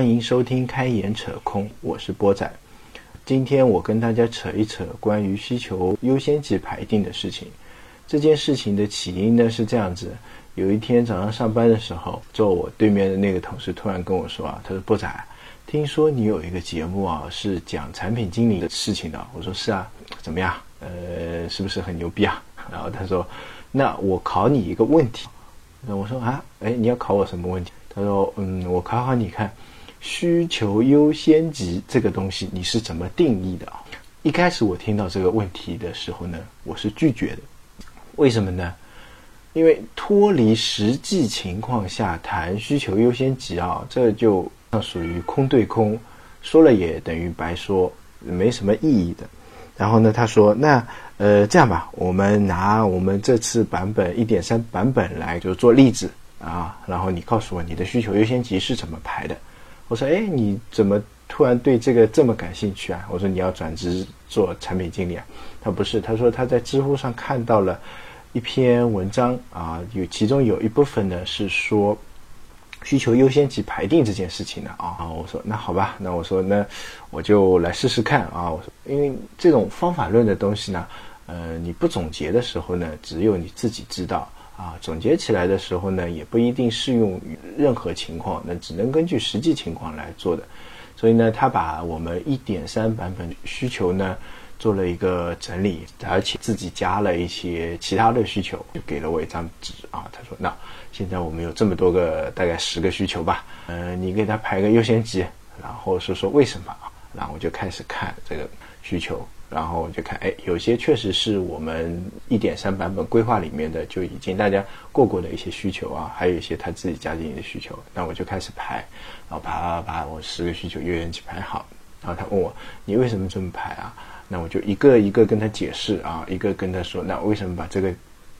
欢迎收听开眼扯空，我是波仔。今天我跟大家扯一扯关于需求优先级排定的事情。这件事情的起因呢是这样子：有一天早上上班的时候，坐我对面的那个同事突然跟我说啊，他说波仔，听说你有一个节目啊，是讲产品经理的事情的。我说是啊，怎么样？呃，是不是很牛逼啊？然后他说，那我考你一个问题。那我说啊，哎，你要考我什么问题？他说：“嗯，我考考你看，需求优先级这个东西你是怎么定义的啊？”一开始我听到这个问题的时候呢，我是拒绝的。为什么呢？因为脱离实际情况下谈需求优先级啊，这就属于空对空，说了也等于白说，没什么意义的。然后呢，他说：“那呃，这样吧，我们拿我们这次版本一点三版本来就做例子。”啊，然后你告诉我你的需求优先级是怎么排的？我说，哎，你怎么突然对这个这么感兴趣啊？我说你要转职做产品经理啊？他不是，他说他在知乎上看到了一篇文章啊，有其中有一部分呢是说需求优先级排定这件事情的啊。我说那好吧，那我说那我就来试试看啊。我说因为这种方法论的东西呢，呃，你不总结的时候呢，只有你自己知道。啊，总结起来的时候呢，也不一定适用于任何情况，那只能根据实际情况来做的。所以呢，他把我们一点三版本需求呢做了一个整理，而且自己加了一些其他的需求，就给了我一张纸啊。他说：“那现在我们有这么多个，大概十个需求吧，呃，你给他排个优先级，然后说说为什么啊？然后我就开始看这个需求。”然后我就看，哎，有些确实是我们一点三版本规划里面的就已经大家过过的一些需求啊，还有一些他自己加进的需求。那我就开始排，然后把把我十个需求优先级排好。然后他问我，你为什么这么排啊？那我就一个一个跟他解释啊，一个跟他说，那为什么把这个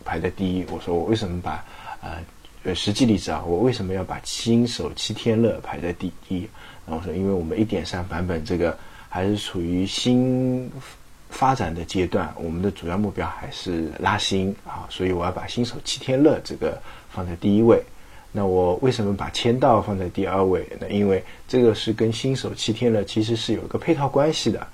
排在第一？我说我为什么把呃呃实际例子啊，我为什么要把新手七天乐排在第一？然后说，因为我们一点三版本这个还是处于新。发展的阶段，我们的主要目标还是拉新啊，所以我要把新手七天乐这个放在第一位。那我为什么把签到放在第二位？那因为这个是跟新手七天乐其实是有一个配套关系的。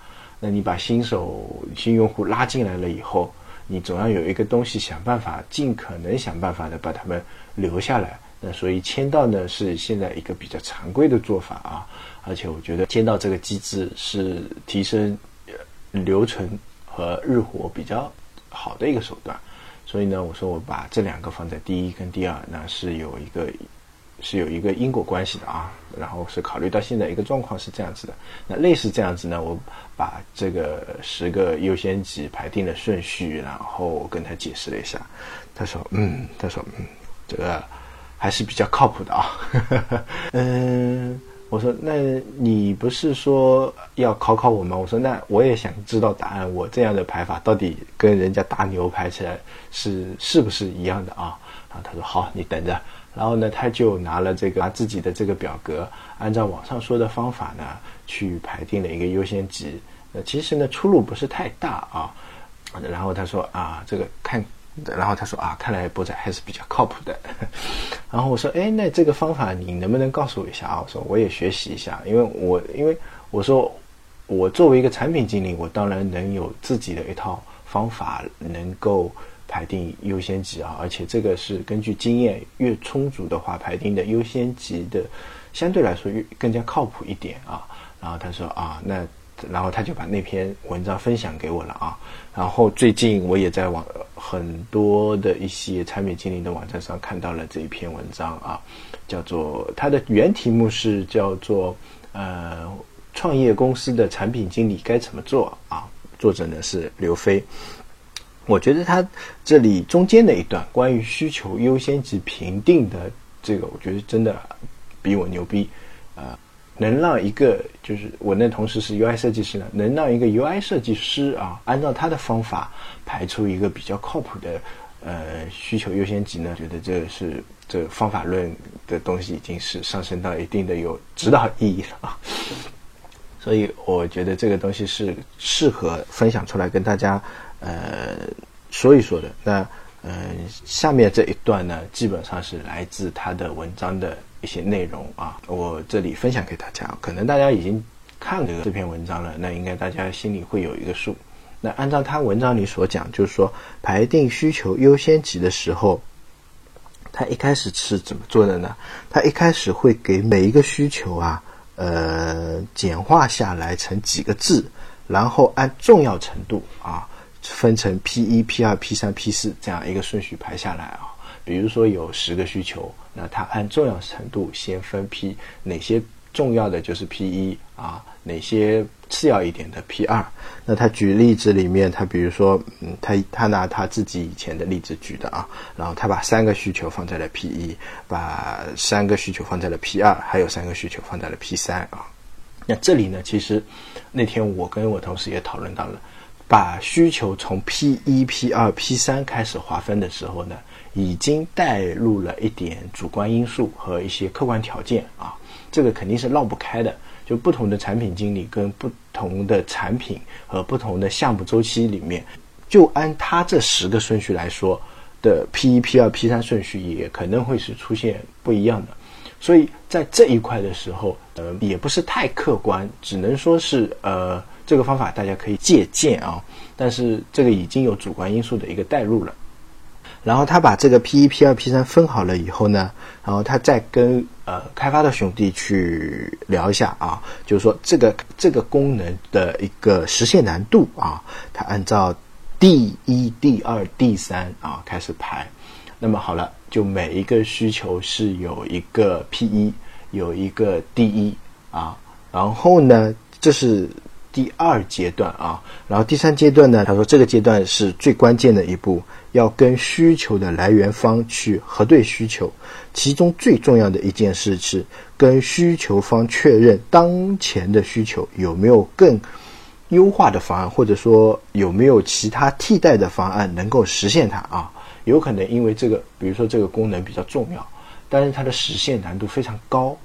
那你把新手新用户拉进来了以后，你总要有一个东西想办法，尽可能想办法的把他们留下来。那所以签到呢是现在一个比较常规的做法啊，而且我觉得签到这个机制是提升。流程和日活比较好的一个手段，所以呢，我说我把这两个放在第一跟第二，那是有一个是有一个因果关系的啊。然后是考虑到现在一个状况是这样子的，那类似这样子呢，我把这个十个优先级排定的顺序，然后跟他解释了一下，他说嗯，他说嗯，这个还是比较靠谱的啊，嗯。我说，那你不是说要考考我吗？我说，那我也想知道答案。我这样的排法到底跟人家大牛排起来是是不是一样的啊？然后他说好，你等着。然后呢，他就拿了这个拿自己的这个表格，按照网上说的方法呢，去排定了一个优先级。那，其实呢，出入不是太大啊。然后他说啊，这个看。然后他说啊，看来博仔还是比较靠谱的。然后我说，哎，那这个方法你能不能告诉我一下啊？我说我也学习一下，因为我因为我说我作为一个产品经理，我当然能有自己的一套方法，能够排定优先级啊。而且这个是根据经验，越充足的话，排定的优先级的相对来说越更加靠谱一点啊。然后他说啊，那。然后他就把那篇文章分享给我了啊。然后最近我也在网很多的一些产品经理的网站上看到了这一篇文章啊，叫做它的原题目是叫做呃创业公司的产品经理该怎么做啊？作者呢是刘飞。我觉得他这里中间的一段关于需求优先级评定的这个，我觉得真的比我牛逼啊。能让一个就是我那同事是 UI 设计师呢，能让一个 UI 设计师啊，按照他的方法排出一个比较靠谱的呃需求优先级呢？觉得这是这方法论的东西已经是上升到一定的有指导意义了啊。所以我觉得这个东西是适合分享出来跟大家呃说一说的。那嗯，下面这一段呢，基本上是来自他的文章的一些内容啊，我这里分享给大家。可能大家已经看了这篇文章了，那应该大家心里会有一个数。那按照他文章里所讲，就是说排定需求优先级的时候，他一开始是怎么做的呢？他一开始会给每一个需求啊，呃，简化下来成几个字，然后按重要程度啊。分成 P 一、P 二、P 三、P 四这样一个顺序排下来啊。比如说有十个需求，那它按重要程度先分批，哪些重要的就是 P 一啊，哪些次要一点的 P 二。那他举例子里面，他比如说，嗯，他他拿他自己以前的例子举的啊，然后他把三个需求放在了 P 一，把三个需求放在了 P 二，还有三个需求放在了 P 三啊。那这里呢，其实那天我跟我同事也讨论到了。把需求从 P 一、P 二、P 三开始划分的时候呢，已经带入了一点主观因素和一些客观条件啊，这个肯定是绕不开的。就不同的产品经理跟不同的产品和不同的项目周期里面，就按他这十个顺序来说的 P 一、P 二、P 三顺序也可能会是出现不一样的。所以在这一块的时候，呃，也不是太客观，只能说是呃。这个方法大家可以借鉴啊，但是这个已经有主观因素的一个代入了。然后他把这个 P 一、P 二、P 三分好了以后呢，然后他再跟呃开发的兄弟去聊一下啊，就是说这个这个功能的一个实现难度啊，他按照 D 一、D 二、D 三啊开始排。那么好了，就每一个需求是有一个 P 一，有一个 D 一啊，然后呢，这是。第二阶段啊，然后第三阶段呢？他说这个阶段是最关键的一步，要跟需求的来源方去核对需求。其中最重要的一件事是跟需求方确认当前的需求有没有更优化的方案，或者说有没有其他替代的方案能够实现它啊？有可能因为这个，比如说这个功能比较重要，但是它的实现难度非常高。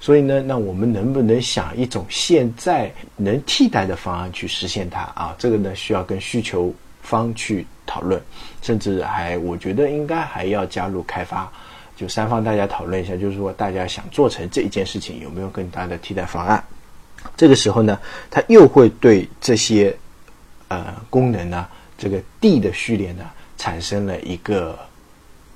所以呢，那我们能不能想一种现在能替代的方案去实现它啊？这个呢，需要跟需求方去讨论，甚至还我觉得应该还要加入开发，就三方大家讨论一下，就是说大家想做成这一件事情有没有更大的替代方案？这个时候呢，它又会对这些呃功能呢，这个 D 的序列呢产生了一个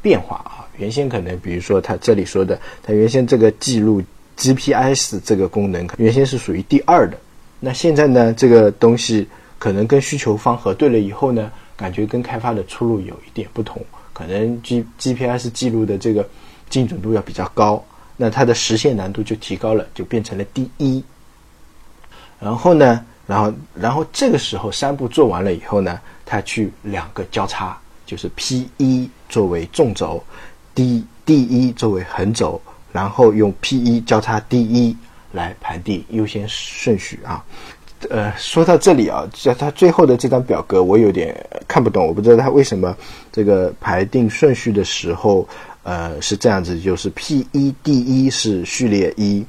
变化啊。原先可能比如说它这里说的，它原先这个记录。GPS 这个功能原先是属于第二的，那现在呢，这个东西可能跟需求方核对了以后呢，感觉跟开发的出路有一点不同，可能 G GPS 记录的这个精准度要比较高，那它的实现难度就提高了，就变成了第一。然后呢，然后然后这个时候三步做完了以后呢，它去两个交叉，就是 P 一作为纵轴，D D 一作为横轴。然后用 P 一交叉 D 一来排定优先顺序啊，呃，说到这里啊，在它最后的这张表格我有点看不懂，我不知道它为什么这个排定顺序的时候，呃，是这样子，就是 P 一 D 一是序列一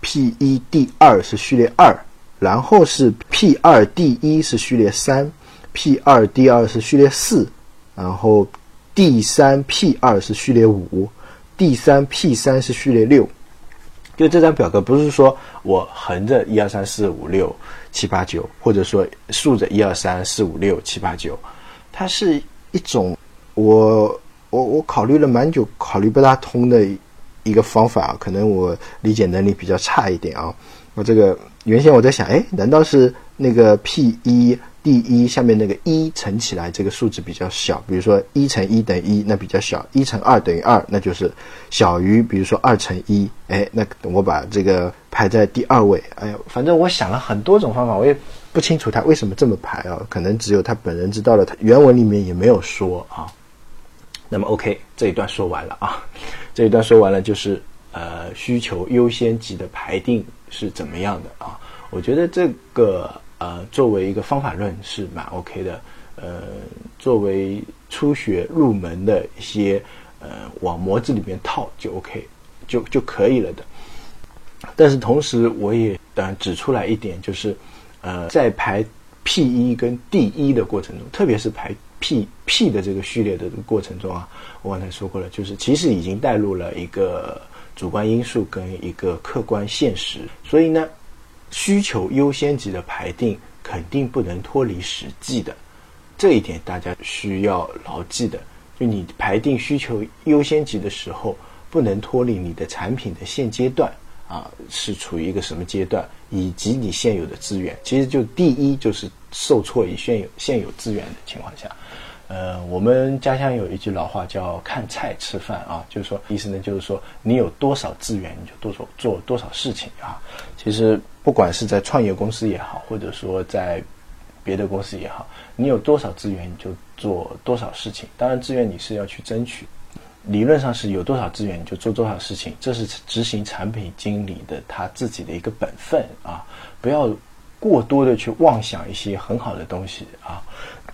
，P 一 D 二是序列二，然后是 P 二 D 一是序列三，P 二 D 二是序列四，然后 D 三 P 二是序列五，D 三 P 三是序列六，就这张表格不是说我横着一二三四五六七八九，或者说竖着一二三四五六七八九，它是一种我我我考虑了蛮久，考虑不大通的一个方法啊，可能我理解能力比较差一点啊。我这个原先我在想，哎，难道是那个 P 一 D 一下面那个一乘起来，这个数字比较小，比如说一乘一等于一，那比较小；一乘二等于二，那就是小于，比如说二乘一，哎，那我把这个排在第二位。哎呀，反正我想了很多种方法，我也不清楚他为什么这么排啊，可能只有他本人知道了，他原文里面也没有说啊。那么 OK，这一段说完了啊，这一段说完了，就是呃需求优先级的排定是怎么样的啊？我觉得这个。呃，作为一个方法论是蛮 OK 的，呃，作为初学入门的一些呃往模子里面套就 OK，就就可以了的。但是同时我也呃指出来一点，就是呃在排 P 一跟 D 一的过程中，特别是排 P P 的这个序列的这个过程中啊，我刚才说过了，就是其实已经带入了一个主观因素跟一个客观现实，所以呢，需求优先级的排定肯定不能脱离实际的，这一点大家需要牢记的。就你排定需求优先级的时候，不能脱离你的产品的现阶段啊是处于一个什么阶段，以及你现有的资源。其实就第一就是受挫于现有现有资源的情况下。呃，我们家乡有一句老话叫“看菜吃饭”啊，就是说意思呢，就是说你有多少资源，你就多少做多少事情啊。其实不管是在创业公司也好，或者说在别的公司也好，你有多少资源，你就做多少事情。当然，资源你是要去争取，理论上是有多少资源你就做多少事情，这是执行产品经理的他自己的一个本分啊，不要过多的去妄想一些很好的东西啊。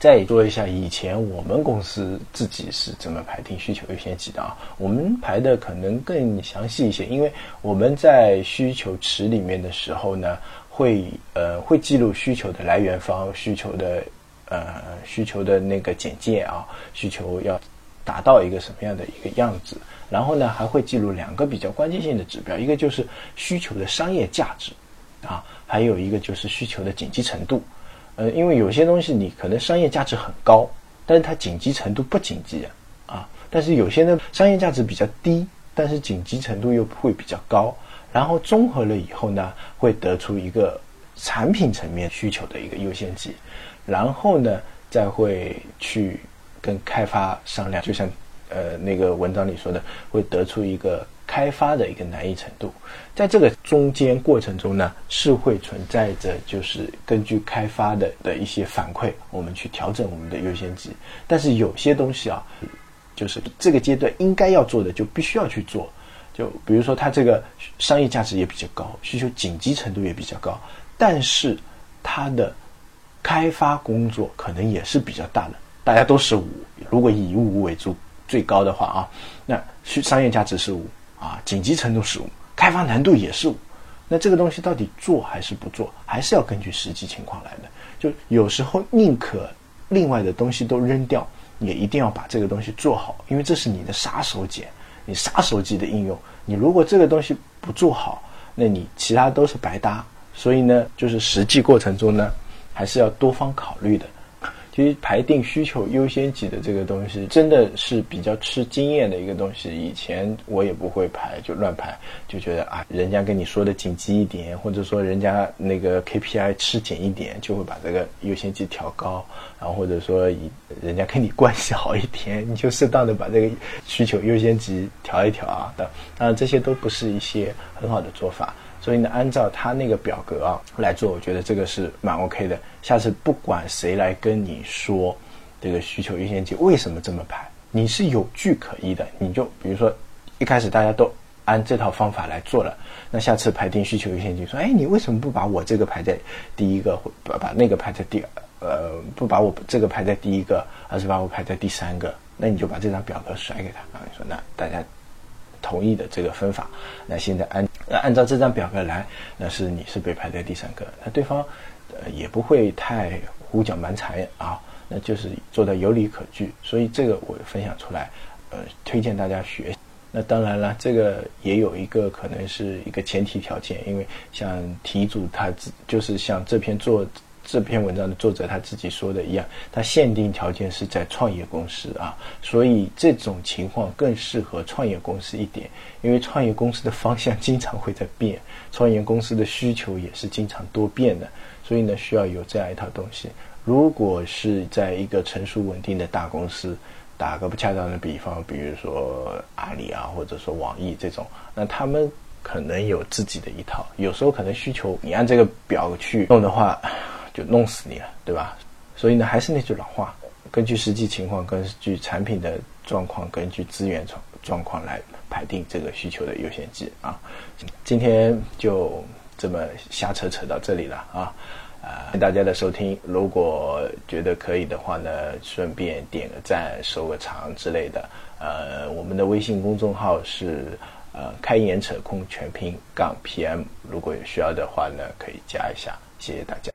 再说一下，以前我们公司自己是怎么排定需求优先级的啊？我们排的可能更详细一些，因为我们在需求池里面的时候呢，会呃会记录需求的来源方、需求的呃需求的那个简介啊，需求要达到一个什么样的一个样子，然后呢还会记录两个比较关键性的指标，一个就是需求的商业价值啊，还有一个就是需求的紧急程度。呃，因为有些东西你可能商业价值很高，但是它紧急程度不紧急啊。但是有些呢，商业价值比较低，但是紧急程度又会比较高。然后综合了以后呢，会得出一个产品层面需求的一个优先级。然后呢，再会去跟开发商量，就像呃那个文章里说的，会得出一个。开发的一个难易程度，在这个中间过程中呢，是会存在着就是根据开发的的一些反馈，我们去调整我们的优先级。但是有些东西啊，就是这个阶段应该要做的，就必须要去做。就比如说它这个商业价值也比较高，需求紧急程度也比较高，但是它的开发工作可能也是比较大的。大家都是五，如果以五为主最高的话啊，那需商业价值是五。啊，紧急程度是五，开发难度也是五，那这个东西到底做还是不做，还是要根据实际情况来的。就有时候宁可另外的东西都扔掉，也一定要把这个东西做好，因为这是你的杀手锏，你杀手级的应用。你如果这个东西不做好，那你其他都是白搭。所以呢，就是实际过程中呢，还是要多方考虑的。其实排定需求优先级的这个东西，真的是比较吃经验的一个东西。以前我也不会排，就乱排，就觉得啊，人家跟你说的紧急一点，或者说人家 那个 KPI 吃紧一点，就会把这个优先级调高。然后或者说以人家跟你关系好一点，你就适当的把这个需求优先级调一调啊。当然这些都不是一些很好的做法。所以呢，按照他那个表格啊来做，我觉得这个是蛮 OK 的。下次不管谁来跟你说这个需求优先级为什么这么排，你是有据可依的。你就比如说一开始大家都按这套方法来做了，那下次排定需求优先级，说哎，你为什么不把我这个排在第一个，把把那个排在第呃，不把我这个排在第一个，而是把我排在第三个？那你就把这张表格甩给他啊，你说那大家。同意的这个分法，那现在按按照这张表格来，那是你是被排在第三个，那对方呃也不会太胡搅蛮缠啊，那就是做的有理可据，所以这个我分享出来，呃，推荐大家学。那当然了，这个也有一个可能是一个前提条件，因为像题组他自就是像这篇作。这篇文章的作者他自己说的一样，他限定条件是在创业公司啊，所以这种情况更适合创业公司一点，因为创业公司的方向经常会在变，创业公司的需求也是经常多变的，所以呢需要有这样一套东西。如果是在一个成熟稳定的大公司，打个不恰当的比方，比如说阿里啊，或者说网易这种，那他们可能有自己的一套，有时候可能需求你按这个表去弄的话。就弄死你了，对吧？所以呢，还是那句老话，根据实际情况，根据产品的状况，根据资源状状况来排定这个需求的优先级啊。今天就这么瞎扯扯到这里了啊！啊，大家的收听。如果觉得可以的话呢，顺便点个赞、收个藏之类的。呃，我们的微信公众号是呃“开眼扯空全拼杠 PM”，如果有需要的话呢，可以加一下。谢谢大家。